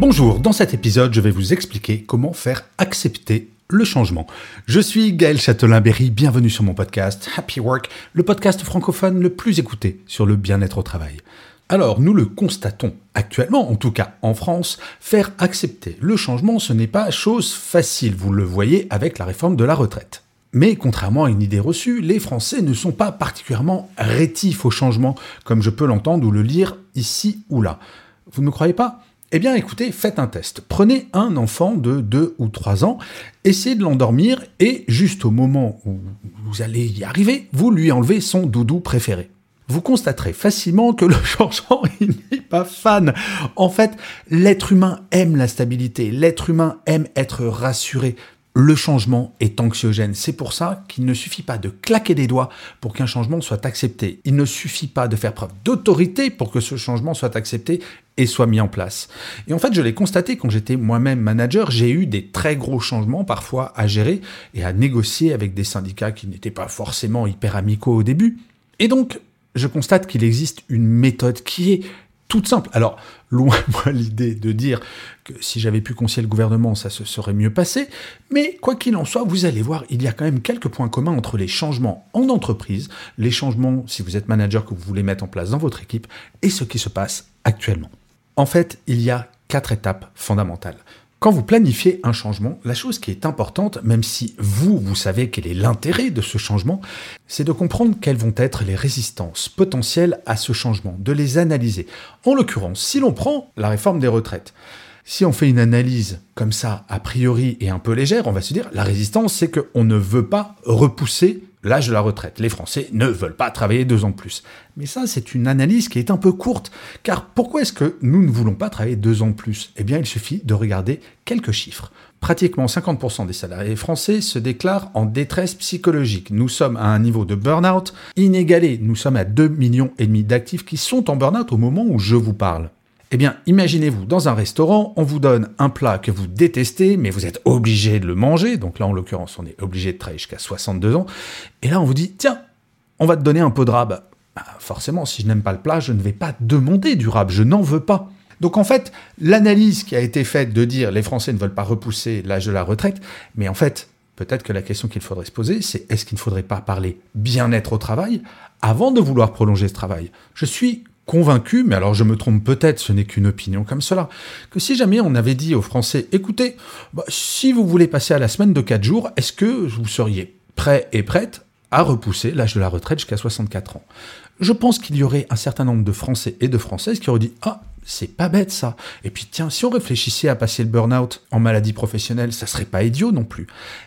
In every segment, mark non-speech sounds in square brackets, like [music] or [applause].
Bonjour, dans cet épisode, je vais vous expliquer comment faire accepter le changement. Je suis Gaël Châtelain-Berry, bienvenue sur mon podcast Happy Work, le podcast francophone le plus écouté sur le bien-être au travail. Alors, nous le constatons actuellement, en tout cas en France, faire accepter le changement, ce n'est pas chose facile, vous le voyez avec la réforme de la retraite. Mais contrairement à une idée reçue, les Français ne sont pas particulièrement rétifs au changement, comme je peux l'entendre ou le lire ici ou là. Vous ne croyez pas? Eh bien écoutez, faites un test. Prenez un enfant de 2 ou 3 ans, essayez de l'endormir et juste au moment où vous allez y arriver, vous lui enlevez son doudou préféré. Vous constaterez facilement que le [laughs] changement, n'est pas fan. En fait, l'être humain aime la stabilité, l'être humain aime être rassuré. Le changement est anxiogène. C'est pour ça qu'il ne suffit pas de claquer des doigts pour qu'un changement soit accepté. Il ne suffit pas de faire preuve d'autorité pour que ce changement soit accepté et soit mis en place. Et en fait, je l'ai constaté quand j'étais moi-même manager, j'ai eu des très gros changements parfois à gérer et à négocier avec des syndicats qui n'étaient pas forcément hyper amicaux au début. Et donc, je constate qu'il existe une méthode qui est toute simple. Alors, [laughs] loin moi l'idée de dire que si j'avais pu concilier le gouvernement, ça se serait mieux passé, mais quoi qu'il en soit, vous allez voir, il y a quand même quelques points communs entre les changements en entreprise, les changements si vous êtes manager que vous voulez mettre en place dans votre équipe, et ce qui se passe actuellement. En fait, il y a quatre étapes fondamentales. Quand vous planifiez un changement, la chose qui est importante, même si vous, vous savez quel est l'intérêt de ce changement, c'est de comprendre quelles vont être les résistances potentielles à ce changement, de les analyser. En l'occurrence, si l'on prend la réforme des retraites, si on fait une analyse comme ça, a priori et un peu légère, on va se dire, la résistance, c'est qu'on ne veut pas repousser l'âge de la retraite. Les Français ne veulent pas travailler deux ans de plus. Mais ça, c'est une analyse qui est un peu courte, car pourquoi est-ce que nous ne voulons pas travailler deux ans de plus? Eh bien, il suffit de regarder quelques chiffres. Pratiquement 50% des salariés français se déclarent en détresse psychologique. Nous sommes à un niveau de burn-out inégalé. Nous sommes à 2 millions d'actifs qui sont en burn-out au moment où je vous parle. Eh bien, imaginez-vous, dans un restaurant, on vous donne un plat que vous détestez, mais vous êtes obligé de le manger. Donc là, en l'occurrence, on est obligé de travailler jusqu'à 62 ans. Et là, on vous dit, tiens, on va te donner un peu de rab. Bah, forcément, si je n'aime pas le plat, je ne vais pas demander du rab, je n'en veux pas. Donc en fait, l'analyse qui a été faite de dire les Français ne veulent pas repousser l'âge de la retraite, mais en fait, peut-être que la question qu'il faudrait se poser, c'est est-ce qu'il ne faudrait pas parler bien-être au travail avant de vouloir prolonger ce travail? Je suis convaincu, mais alors je me trompe peut-être, ce n'est qu'une opinion comme cela, que si jamais on avait dit aux Français, écoutez, bah, si vous voulez passer à la semaine de 4 jours, est-ce que vous seriez prêt et prête à repousser l'âge de la retraite jusqu'à 64 ans? Je pense qu'il y aurait un certain nombre de Français et de Françaises qui auraient dit, ah, c'est pas bête ça. Et puis tiens, si on réfléchissait à passer le burn-out en maladie professionnelle, ça serait pas idiot non plus.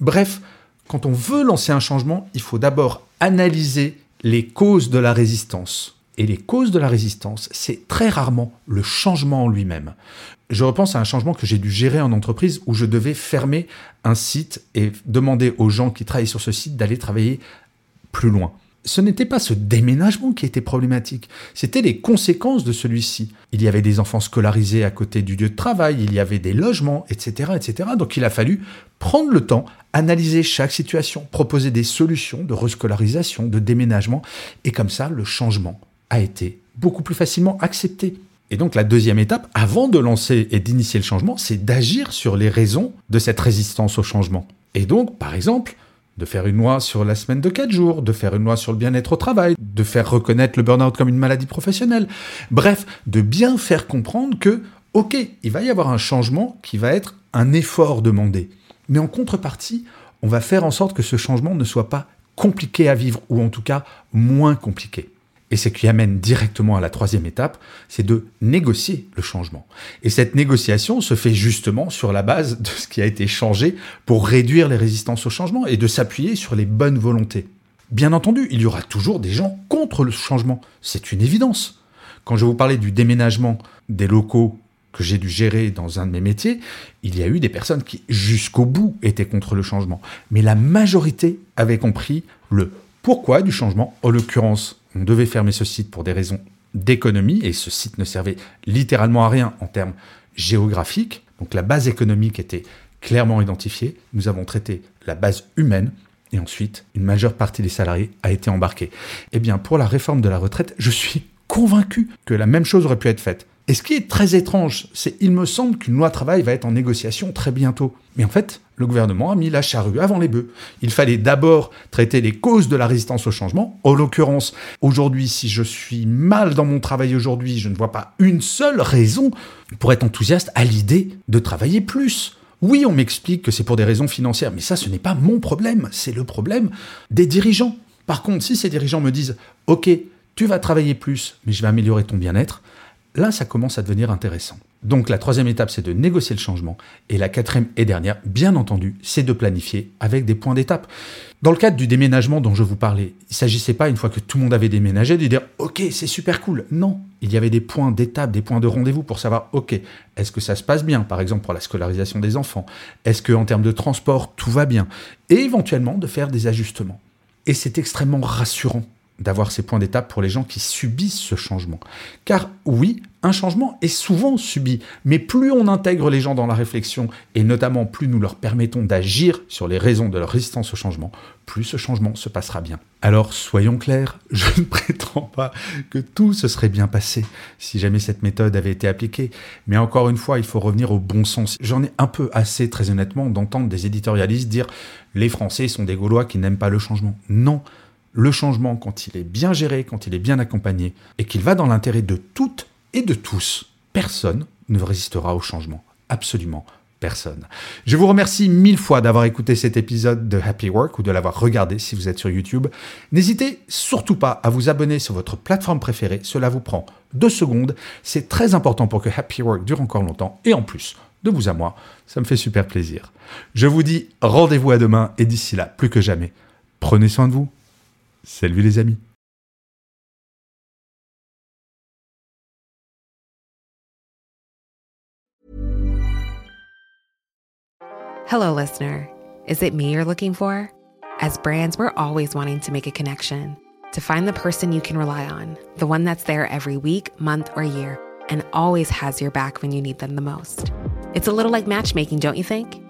Bref, quand on veut lancer un changement, il faut d'abord analyser les causes de la résistance et les causes de la résistance, c'est très rarement le changement en lui-même. Je repense à un changement que j'ai dû gérer en entreprise où je devais fermer un site et demander aux gens qui travaillaient sur ce site d'aller travailler plus loin. Ce n'était pas ce déménagement qui était problématique, c'était les conséquences de celui-ci. Il y avait des enfants scolarisés à côté du lieu de travail, il y avait des logements, etc., etc. Donc il a fallu prendre le temps, analyser chaque situation, proposer des solutions de rescolarisation, de déménagement, et comme ça, le changement a été beaucoup plus facilement accepté. Et donc la deuxième étape, avant de lancer et d'initier le changement, c'est d'agir sur les raisons de cette résistance au changement. Et donc, par exemple, de faire une loi sur la semaine de 4 jours, de faire une loi sur le bien-être au travail, de faire reconnaître le burn-out comme une maladie professionnelle. Bref, de bien faire comprendre que, ok, il va y avoir un changement qui va être un effort demandé. Mais en contrepartie, on va faire en sorte que ce changement ne soit pas compliqué à vivre, ou en tout cas moins compliqué. Et ce qui amène directement à la troisième étape, c'est de négocier le changement. Et cette négociation se fait justement sur la base de ce qui a été changé pour réduire les résistances au changement et de s'appuyer sur les bonnes volontés. Bien entendu, il y aura toujours des gens contre le changement, c'est une évidence. Quand je vous parlais du déménagement des locaux que j'ai dû gérer dans un de mes métiers, il y a eu des personnes qui, jusqu'au bout, étaient contre le changement. Mais la majorité avait compris le pourquoi du changement. En l'occurrence, on devait fermer ce site pour des raisons d'économie, et ce site ne servait littéralement à rien en termes géographiques. Donc la base économique était clairement identifiée. Nous avons traité la base humaine, et ensuite, une majeure partie des salariés a été embarquée. Eh bien, pour la réforme de la retraite, je suis convaincu que la même chose aurait pu être faite. Et ce qui est très étrange, c'est il me semble qu'une loi travail va être en négociation très bientôt. Mais en fait, le gouvernement a mis la charrue avant les bœufs. Il fallait d'abord traiter les causes de la résistance au changement. En l'occurrence, aujourd'hui, si je suis mal dans mon travail aujourd'hui, je ne vois pas une seule raison pour être enthousiaste à l'idée de travailler plus. Oui, on m'explique que c'est pour des raisons financières, mais ça, ce n'est pas mon problème, c'est le problème des dirigeants. Par contre, si ces dirigeants me disent, OK, tu vas travailler plus, mais je vais améliorer ton bien-être, là, ça commence à devenir intéressant. Donc la troisième étape, c'est de négocier le changement. Et la quatrième et dernière, bien entendu, c'est de planifier avec des points d'étape. Dans le cadre du déménagement dont je vous parlais, il ne s'agissait pas, une fois que tout le monde avait déménagé, de dire Ok, c'est super cool. Non, il y avait des points d'étape, des points de rendez-vous pour savoir Ok, est-ce que ça se passe bien, par exemple pour la scolarisation des enfants? Est-ce qu'en termes de transport, tout va bien? Et éventuellement de faire des ajustements. Et c'est extrêmement rassurant d'avoir ces points d'étape pour les gens qui subissent ce changement. Car oui, un changement est souvent subi, mais plus on intègre les gens dans la réflexion, et notamment plus nous leur permettons d'agir sur les raisons de leur résistance au changement, plus ce changement se passera bien. Alors soyons clairs, [laughs] je ne prétends pas que tout se serait bien passé si jamais cette méthode avait été appliquée, mais encore une fois, il faut revenir au bon sens. J'en ai un peu assez, très honnêtement, d'entendre des éditorialistes dire les Français sont des Gaulois qui n'aiment pas le changement. Non, le changement, quand il est bien géré, quand il est bien accompagné, et qu'il va dans l'intérêt de toutes et de tous, personne ne résistera au changement. Absolument personne. Je vous remercie mille fois d'avoir écouté cet épisode de Happy Work ou de l'avoir regardé si vous êtes sur YouTube. N'hésitez surtout pas à vous abonner sur votre plateforme préférée, cela vous prend deux secondes. C'est très important pour que Happy Work dure encore longtemps et en plus, de vous à moi, ça me fait super plaisir. Je vous dis rendez-vous à demain et d'ici là, plus que jamais, prenez soin de vous. Salut les amis. Hello, listener. Is it me you're looking for? As brands, we're always wanting to make a connection, to find the person you can rely on, the one that's there every week, month, or year, and always has your back when you need them the most. It's a little like matchmaking, don't you think?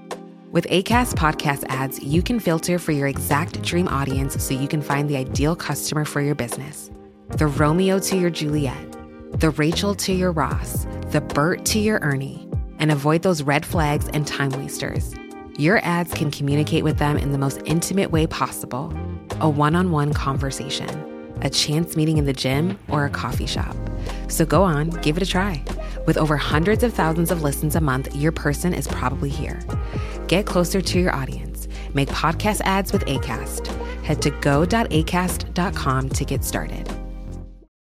With ACAST podcast ads, you can filter for your exact dream audience so you can find the ideal customer for your business. The Romeo to your Juliet, the Rachel to your Ross, the Bert to your Ernie, and avoid those red flags and time wasters. Your ads can communicate with them in the most intimate way possible a one on one conversation, a chance meeting in the gym, or a coffee shop. So go on, give it a try. With over hundreds of thousands of listens a month, your person is probably here. Get closer to your audience. Make podcast ads with ACAST. Head to go.acast.com to get started.